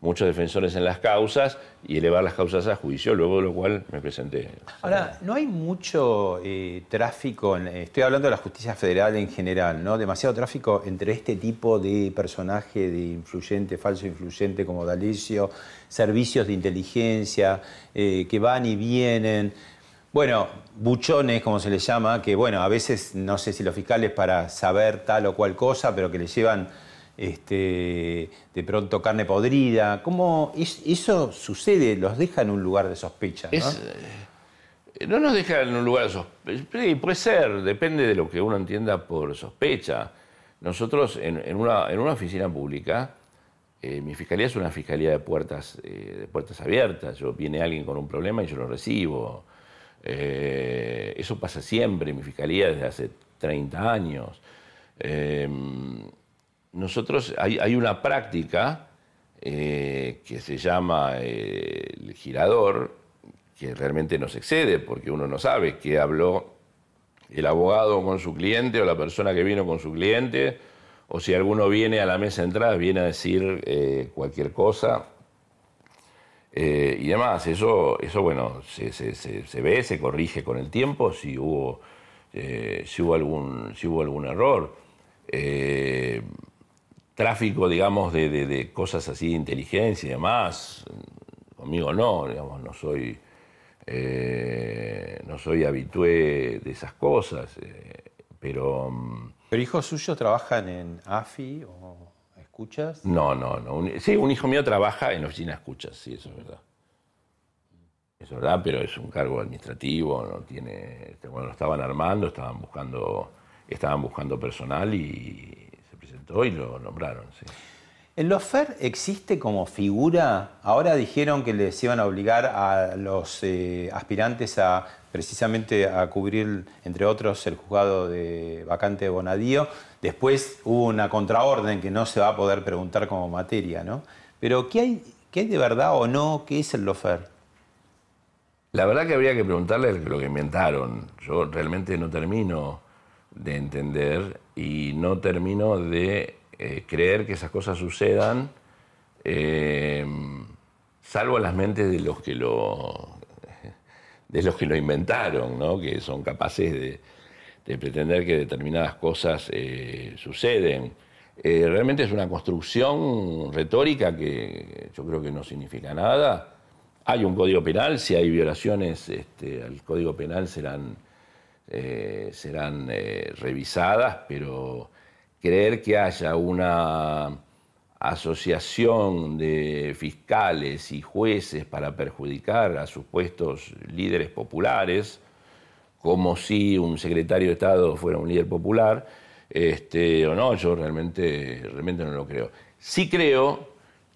muchos defensores en las causas y elevar las causas a juicio, luego de lo cual me presenté. Ahora, no hay mucho eh, tráfico, estoy hablando de la justicia federal en general, ¿no? Demasiado tráfico entre este tipo de personaje de influyente, falso influyente como D'Alessio, servicios de inteligencia que van y vienen. Bueno, buchones, como se les llama, que bueno, a veces no sé si los fiscales para saber tal o cual cosa, pero que les llevan este, de pronto carne podrida. ¿Cómo eso sucede? ¿Los deja en un lugar de sospecha? ¿no? Eh, no nos deja en un lugar de sospecha. Puede ser, depende de lo que uno entienda por sospecha. Nosotros en, una, en una, oficina pública, eh, mi fiscalía es una fiscalía de puertas, eh, de puertas abiertas. Yo viene alguien con un problema y yo lo recibo. Eh, eso pasa siempre en mi fiscalía desde hace 30 años. Em, nosotros, hay, una práctica eh, que se llama eh, el girador, que realmente nos excede porque uno no sabe qué habló el abogado con su cliente o la persona que vino con su cliente, o si alguno viene a la mesa de entrada, viene a decir cualquier cosa eh, y demás. Eso, eso bueno, se, se, ve, se corrige con el tiempo si hubo, eh, si hubo, algún, si hubo algún error. Eh, tráfico, digamos, de, de, cosas así, inteligencia y demás, conmigo no, digamos, no soy, no soy habitué de esas cosas, pero... Mm, ¿Pero hijos suyos trabajan en AFI o No, no, no. sí, un hijo mío trabaja en la oficina escuchas, sí, eso es verdad. Eso es verdad, pero es un cargo administrativo, no tiene. Bueno, lo estaban armando, estaban buscando, estaban buscando personal y se presentó y lo nombraron, sí. ¿El lofer existe como figura? Ahora dijeron que les iban a obligar a los eh, aspirantes a precisamente a cubrir, entre otros, el juzgado de vacante de Bonadío. Después hubo una contraorden que no se va a poder preguntar como materia, ¿no? Pero ¿qué hay, qué hay de verdad o no? ¿Qué es el lofer? La verdad que habría que preguntarle lo que inventaron. Yo realmente no termino de entender y no termino de eh, creer que esas cosas sucedan, eh, salvo las mentes de los que lo, de los que lo inventaron, ¿no? que son capaces de, pretender que determinadas cosas eh, suceden. realmente es una construcción retórica que yo creo que no significa nada hay un código penal, si hay violaciones este, al código penal serán, eh, serán eh, revisadas, pero creer que haya una asociación de fiscales y jueces para perjudicar a supuestos líderes populares, como si un secretario de Estado fuera un líder popular, este, o no, yo realmente, realmente no lo creo. Sí creo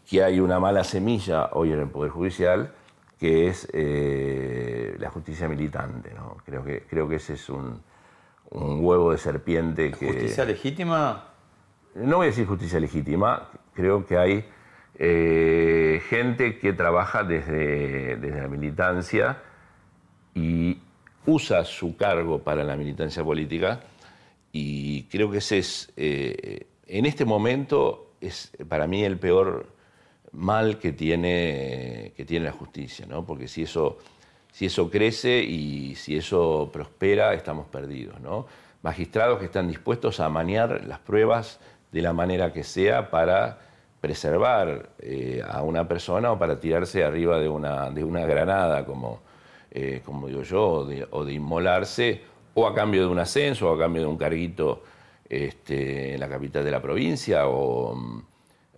que hay una mala semilla hoy en el Poder Judicial, que es eh, la justicia militante. ¿no? Creo, que, creo que ese es un, huevo de serpiente que... ¿Justicia legítima? No voy a decir justicia legítima, creo que hay eh, gente que trabaja desde, desde la militancia y usa su cargo para la militancia política y creo que ese es, eh, en este momento, es para mí el peor mal que tiene, que tiene la justicia, ¿no? porque si eso, si eso crece y si eso prospera, estamos perdidos. ¿no? Magistrados que están dispuestos a maniar las pruebas de la manera que sea para preservar eh, a una persona o para tirarse arriba de una, de una granada, como, eh, como digo yo, o de, inmolarse, o a cambio de un ascenso, o a cambio de un carguito este, en la capital de la provincia, o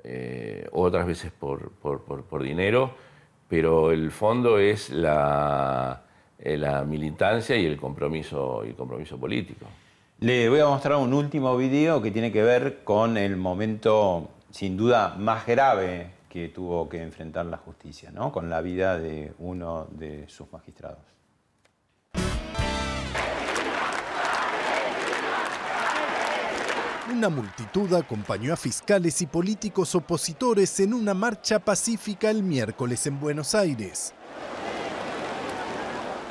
eh, otras veces por, por, dinero, pero el fondo es la, eh, la militancia y el compromiso, el compromiso político. Le voy a mostrar un último video que tiene que ver con el momento, sin duda, más grave que tuvo que enfrentar la justicia, ¿no? con la vida de uno de sus magistrados. Una multitud acompañó a fiscales y políticos opositores en una marcha pacífica el miércoles en Buenos Aires.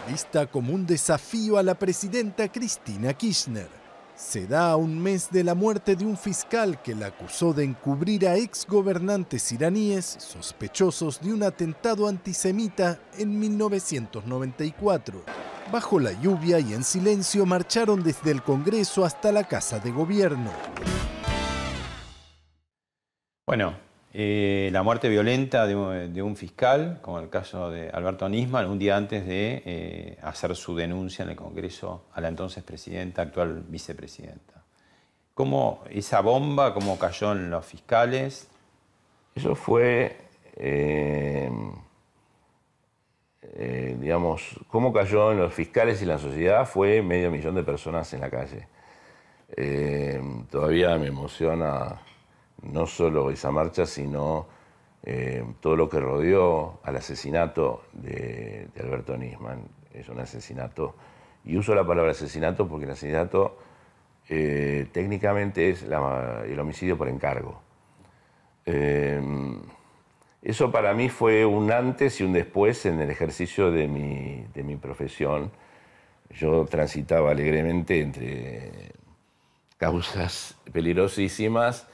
Vista como un desafío a la presidenta Cristina Kirchner. Se da a un mes de la muerte de un fiscal que la acusó de encubrir a exgobernantes iraníes sospechosos de un atentado antisemita en 1994. Bajo la lluvia y en silencio marcharon desde el Congreso hasta la Casa de Gobierno. Bueno, eh, la muerte violenta de un, fiscal, como el caso de Alberto Nisman, un día antes de eh, hacer su denuncia en el Congreso a la entonces presidenta, actual vicepresidenta. ¿Cómo esa bomba, cómo cayó en los fiscales? Eso fue... Eh, eh, digamos, cómo cayó en los fiscales y la sociedad fue medio millón de personas en la calle. Eh, todavía me emociona no solo esa marcha, sino eh, todo lo que rodeó al asesinato de, Alberto Nisman. Es un asesinato, y uso la palabra asesinato porque el asesinato técnicamente es el homicidio por encargo. Eso para mí fue un antes y un después en el ejercicio de mi, profesión. Yo transitaba alegremente entre causas peligrosísimas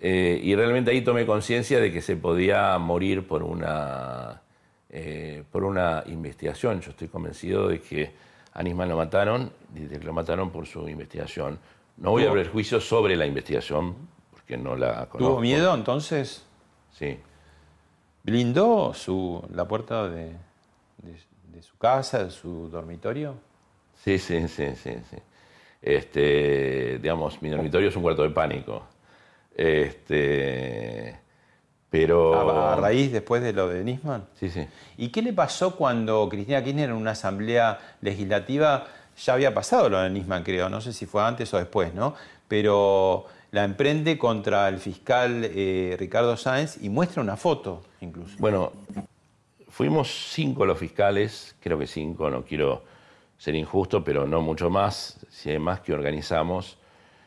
eh, y realmente ahí tomé conciencia de que se podía morir por una, eh, por una investigación. Yo estoy convencido de que a Nisman lo mataron y de que lo mataron por su investigación. No voy a abrir juicio sobre la investigación porque no la conozco. ¿Tuvo miedo entonces? Sí blindó su, la puerta de, su casa, de su dormitorio? Sí, sí, sí, sí, sí. Este, digamos, mi dormitorio es un cuarto de pánico. Este, pero... ¿A, raíz después de lo de Nisman? Sí, sí. ¿Y qué le pasó cuando Cristina Kirchner en una asamblea legislativa ya había pasado lo de Nisman, creo, no sé si fue antes o después, ¿no? Pero la emprende contra el fiscal eh, Ricardo Sáenz y muestra una foto, incluso. Bueno, fuimos cinco los fiscales, creo que cinco, no quiero ser injusto, pero no mucho más, si hay más que organizamos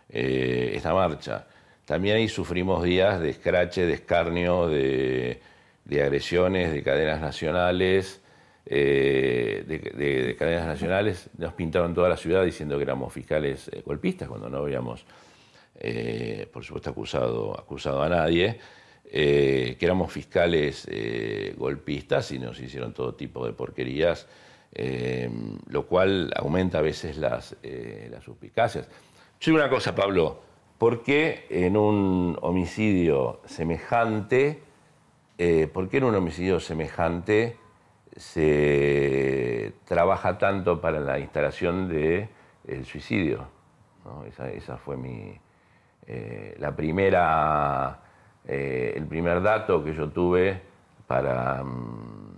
eh, esta marcha. También ahí sufrimos días de escrache, de escarnio, de, agresiones de cadenas nacionales, eh, de, cadenas nacionales. Nos pintaron toda la ciudad diciendo que éramos fiscales golpistas, cuando no habíamos, por supuesto, acusado, acusado a nadie. que éramos fiscales golpistas y nos hicieron todo tipo de porquerías lo cual aumenta a veces las, eh, las suspicacias. Yo digo una cosa, Pablo, ¿por qué en un homicidio semejante, eh, por qué en un homicidio semejante se trabaja tanto para la instalación del el suicidio? Esa, fue mi, eh, la primera, el primer dato que yo tuve para mm,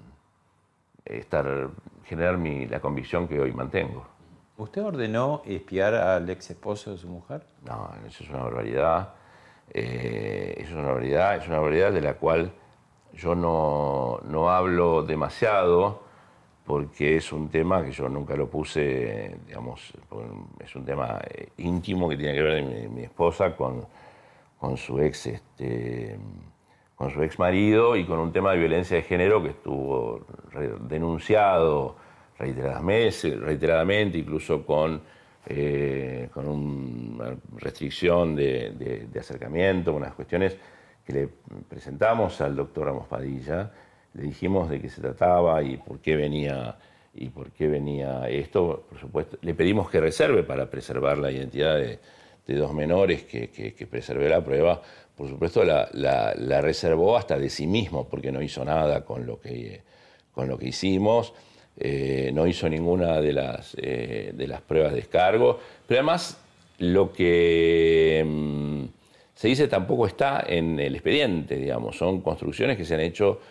estar generar mi, la convicción que hoy mantengo. ¿Usted ordenó espiar al ex esposo de su mujer? No, eso es una barbaridad. Eh, eso es una barbaridad, es una barbaridad de la cual yo no, no, hablo demasiado porque es un tema que yo nunca lo puse, digamos, es un tema eh, íntimo que tiene que ver mi, esposa con, con su ex este, con su ex marido y con un tema de violencia de género que estuvo denunciado reiteradamente, reiteradamente incluso con, eh, con una restricción de, acercamiento, unas cuestiones que le presentamos al doctor Ramos Padilla, le dijimos de qué se trataba y por qué venía y por qué venía esto, por supuesto, le pedimos que reserve para preservar la identidad de, dos menores, que, que preserve la prueba, por supuesto, la, reservó hasta de sí mismo, porque no hizo nada con lo que, con lo que hicimos, eh, no hizo ninguna de las, eh, de las pruebas de descargo, pero además lo que mm, se dice tampoco está en el expediente, digamos, son construcciones que se han hecho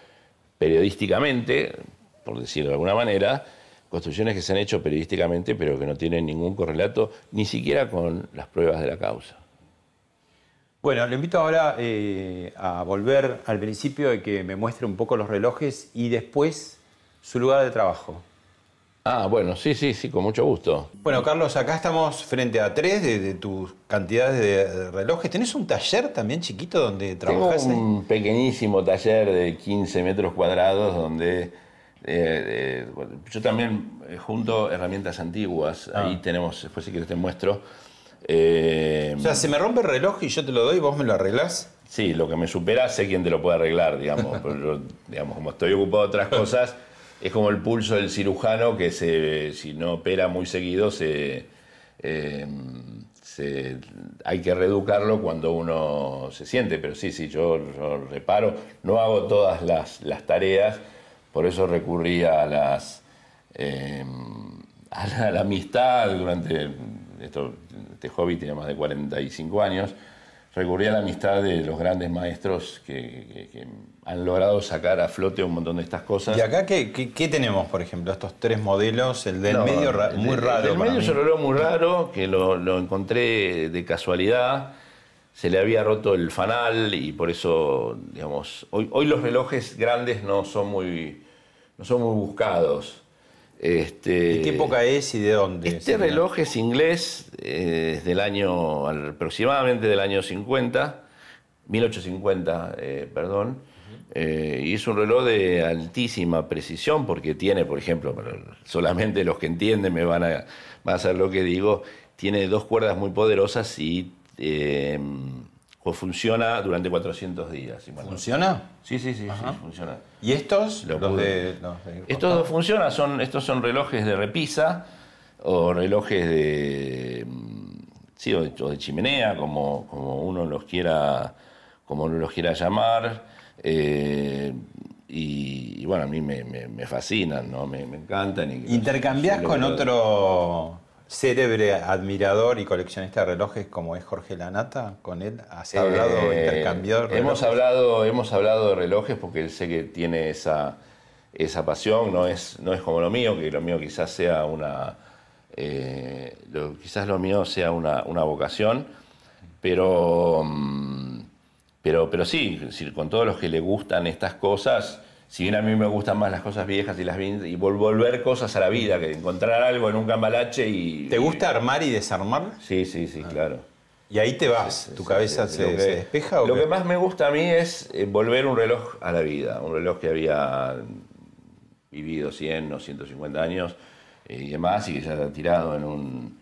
periodísticamente, por decirlo de alguna manera, construcciones que se han hecho periodísticamente, pero que no tienen ningún correlato ni siquiera con las pruebas de la causa. Bueno, le invito ahora eh, a volver al principio de que me muestre un poco los relojes y después su lugar de trabajo. Ah, bueno, sí, sí, sí, con mucho gusto. Bueno, Carlos, acá estamos frente a tres de, tus cantidades de relojes. ¿Tenés un taller también chiquito donde trabajas? Tengo un pequeñísimo taller de 15 metros cuadrados donde eh, eh, yo también junto herramientas antiguas. Ahí ah. tenemos, después si quieres te muestro. Eh, o sea, se me rompe el reloj y yo te lo doy y vos me lo arreglás. Sí, lo que me supera sé quién te lo puede arreglar, digamos. Pero digamos, como estoy ocupado de otras cosas, es como el pulso del cirujano que se, si no opera muy seguido eh, se, hay que reeducarlo cuando uno se siente. Pero sí, sí, yo, reparo, no hago todas las, tareas, por eso recurrí a las eh, la amistad durante este hobby tiene más de 45 años, recurrí a la amistad de los grandes maestros que, han logrado sacar a flote un montón de estas cosas. ¿Y acá qué, tenemos, por ejemplo? Estos tres modelos, el del medio muy raro. El, del medio es un reloj muy raro que lo, encontré de casualidad. Se le había roto el fanal y por eso, digamos, hoy, hoy los relojes grandes no son muy, no son muy buscados. Este, ¿De qué época es y de dónde? Este reloj es inglés, eh, del año, aproximadamente del año 50, 1850, eh, perdón, eh, y es un reloj de altísima precisión porque tiene, por ejemplo, solamente los que entienden me van a, van a lo que digo, tiene dos cuerdas muy poderosas y o funciona durante 400 días. ¿Funciona? Sí, sí, sí, funciona. ¿Y estos? estos dos funcionan, son, estos son relojes de repisa o relojes de, mm, sí, o de, chimenea, como, como, uno los quiera, como uno los quiera llamar. Eh, y, y, bueno, a mí me, me, fascinan, ¿no? Me, encantan. Y ¿Intercambiás con otro célebre admirador y coleccionista de relojes como es Jorge Lanata? ¿Con él has hablado, eh, intercambiado Hemos hablado, hemos hablado de relojes porque él sé que tiene esa, esa pasión, no es, no es como lo mío, que lo mío quizás sea una... Eh, quizás lo mío sea una, una vocación, pero... Mm, pero, pero sí, con todos los que le gustan estas cosas, si bien a mí me gustan más las cosas viejas y las y volver cosas a la vida, que encontrar algo en un cambalache y... ¿Te gusta armar y desarmar? Sí, sí, sí, claro. Y ahí te vas, tu cabeza se, despeja. ¿o lo que más me gusta a mí es eh, volver un reloj a la vida, un reloj que había vivido 100 o 150 años eh, y demás, y que ya ha tirado en un,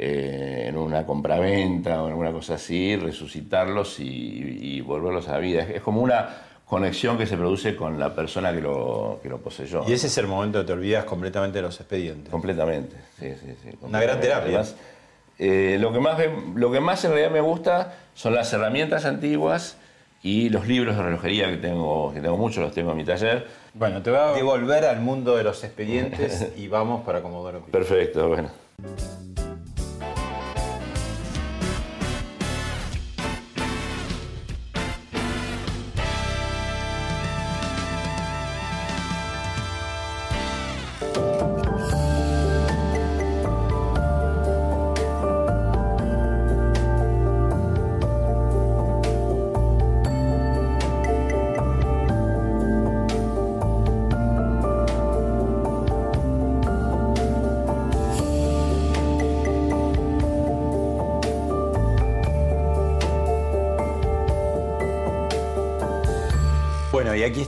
eh, en una compraventa o en alguna cosa así, resucitarlos y, volverlos a la vida. Es, como una conexión que se produce con la persona que lo, que lo poseyó. Y ese es el momento que te olvidas completamente de los expedientes. Completamente, sí, sí, sí. Una gran terapia. Eh, lo, que más, lo que más en realidad me gusta son las herramientas antiguas y los libros de relojería que tengo, que tengo muchos, los tengo en mi taller. Bueno, te voy a devolver al mundo de los expedientes y vamos para Comodoro Perfecto, bueno.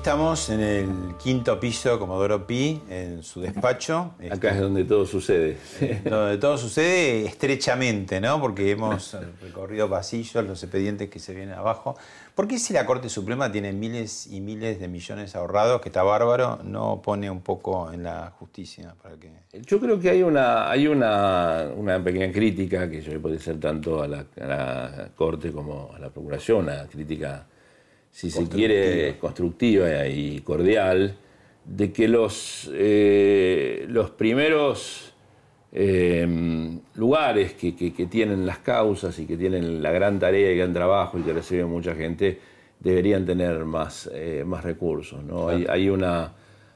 Estamos en el quinto piso Comodoro Pi, en su despacho. Acá es donde todo sucede. Donde todo sucede estrechamente, ¿no? Porque hemos recorrido pasillos, los expedientes que se vienen abajo. ¿Por qué si la Corte Suprema tiene miles y miles de millones ahorrados, que está bárbaro, no pone un poco en la justicia? Para que... Yo creo que hay una, hay una, una pequeña crítica que yo le puede ser tanto a la, a la Corte como a la Procuración, una crítica si se quiere, constructiva y cordial, de que los, eh, los primeros em, lugares que, tienen las causas y que tienen la gran tarea y gran trabajo y que reciben mucha gente, deberían tener más, eh, más recursos. ¿no? Hay, una,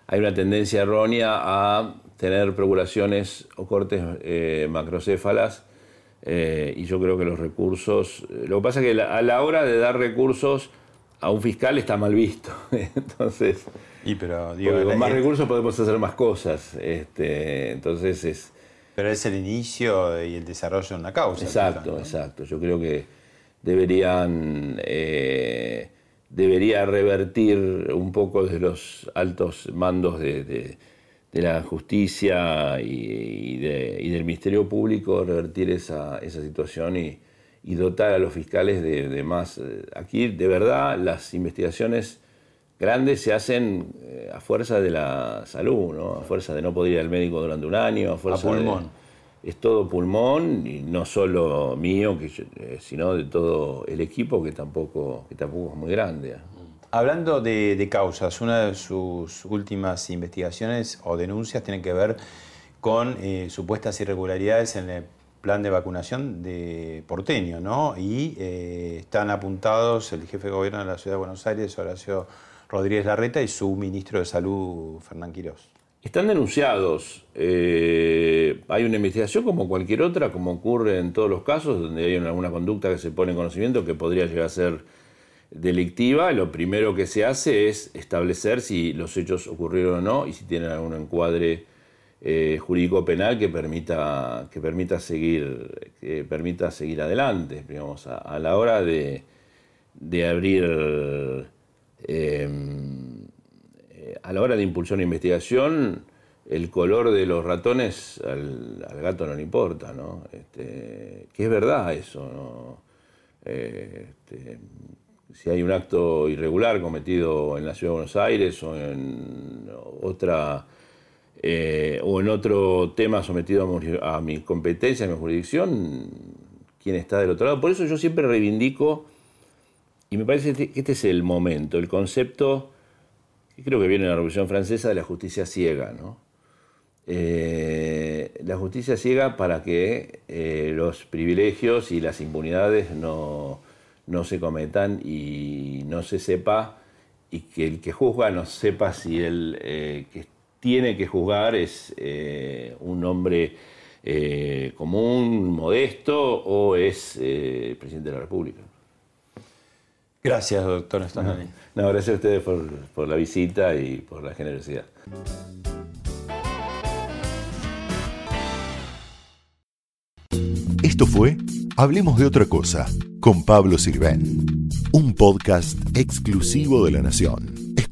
hay una tendencia errónea a tener procuraciones o cortes eh, macrocéfalas y yo creo que los recursos, lo que pasa es que a la hora de dar recursos, a un fiscal está mal visto. entonces, y pero, con más recursos podemos hacer más cosas. Este, entonces es. Pero es el inicio y el desarrollo de una causa. Exacto, exacto. Yo creo que deberían. Eh, debería revertir un poco de los altos mandos de, la justicia y, del Ministerio Público, revertir esa, esa situación y, y dotar a los fiscales de, más... Eh, aquí, de verdad, las investigaciones grandes se hacen eh, a fuerza de la salud, ¿no? a fuerza de no poder ir al médico durante un año, a fuerza pulmón. es todo pulmón, y no solo mío, que eh, sino de todo el equipo, que tampoco, que tampoco es muy grande. Hablando de, de, causas, una de sus últimas investigaciones o denuncias tiene que ver con supuestas irregularidades en el plan de vacunación de porteño, ¿no? Y eh, están apuntados el jefe de gobierno de la Ciudad de Buenos Aires, Horacio Rodríguez Larreta, y su ministro de Salud, Fernán Quirós. Están denunciados. Eh, hay una investigación como cualquier otra, como ocurre en todos los casos, donde hay alguna conducta que se pone en conocimiento que podría llegar a ser delictiva. Lo primero que se hace es establecer si los hechos ocurrieron o no y si tienen algún encuadre eh, jurídico penal que permita, que permita, seguir, que permita seguir adelante. Digamos, a, la hora de, abrir, em, eh, a la hora de impulsar una investigación, el color de los ratones al, gato no le importa, ¿no? Este, que es verdad eso, eh, este, si hay un acto irregular cometido en la Ciudad de Buenos Aires o en otra eh, o en otro tema sometido a, mi competencia, a mi jurisdicción, quién está del otro lado. Por eso yo siempre reivindico, y me parece que este es el momento, el concepto creo que viene de la Revolución Francesa, de la justicia ciega, ¿no? Eh, la justicia ciega para que eh, los privilegios y las impunidades no, se cometan y no se sepa y que el que juzga no sepa si el eh, que tiene que juzgar es un hombre común, modesto o es el presidente de la República. Gracias, doctor Stanley. No, gracias a ustedes por, por la visita y por la generosidad. Esto fue Hablemos de otra cosa con Pablo Sirven, un podcast exclusivo de La Nación.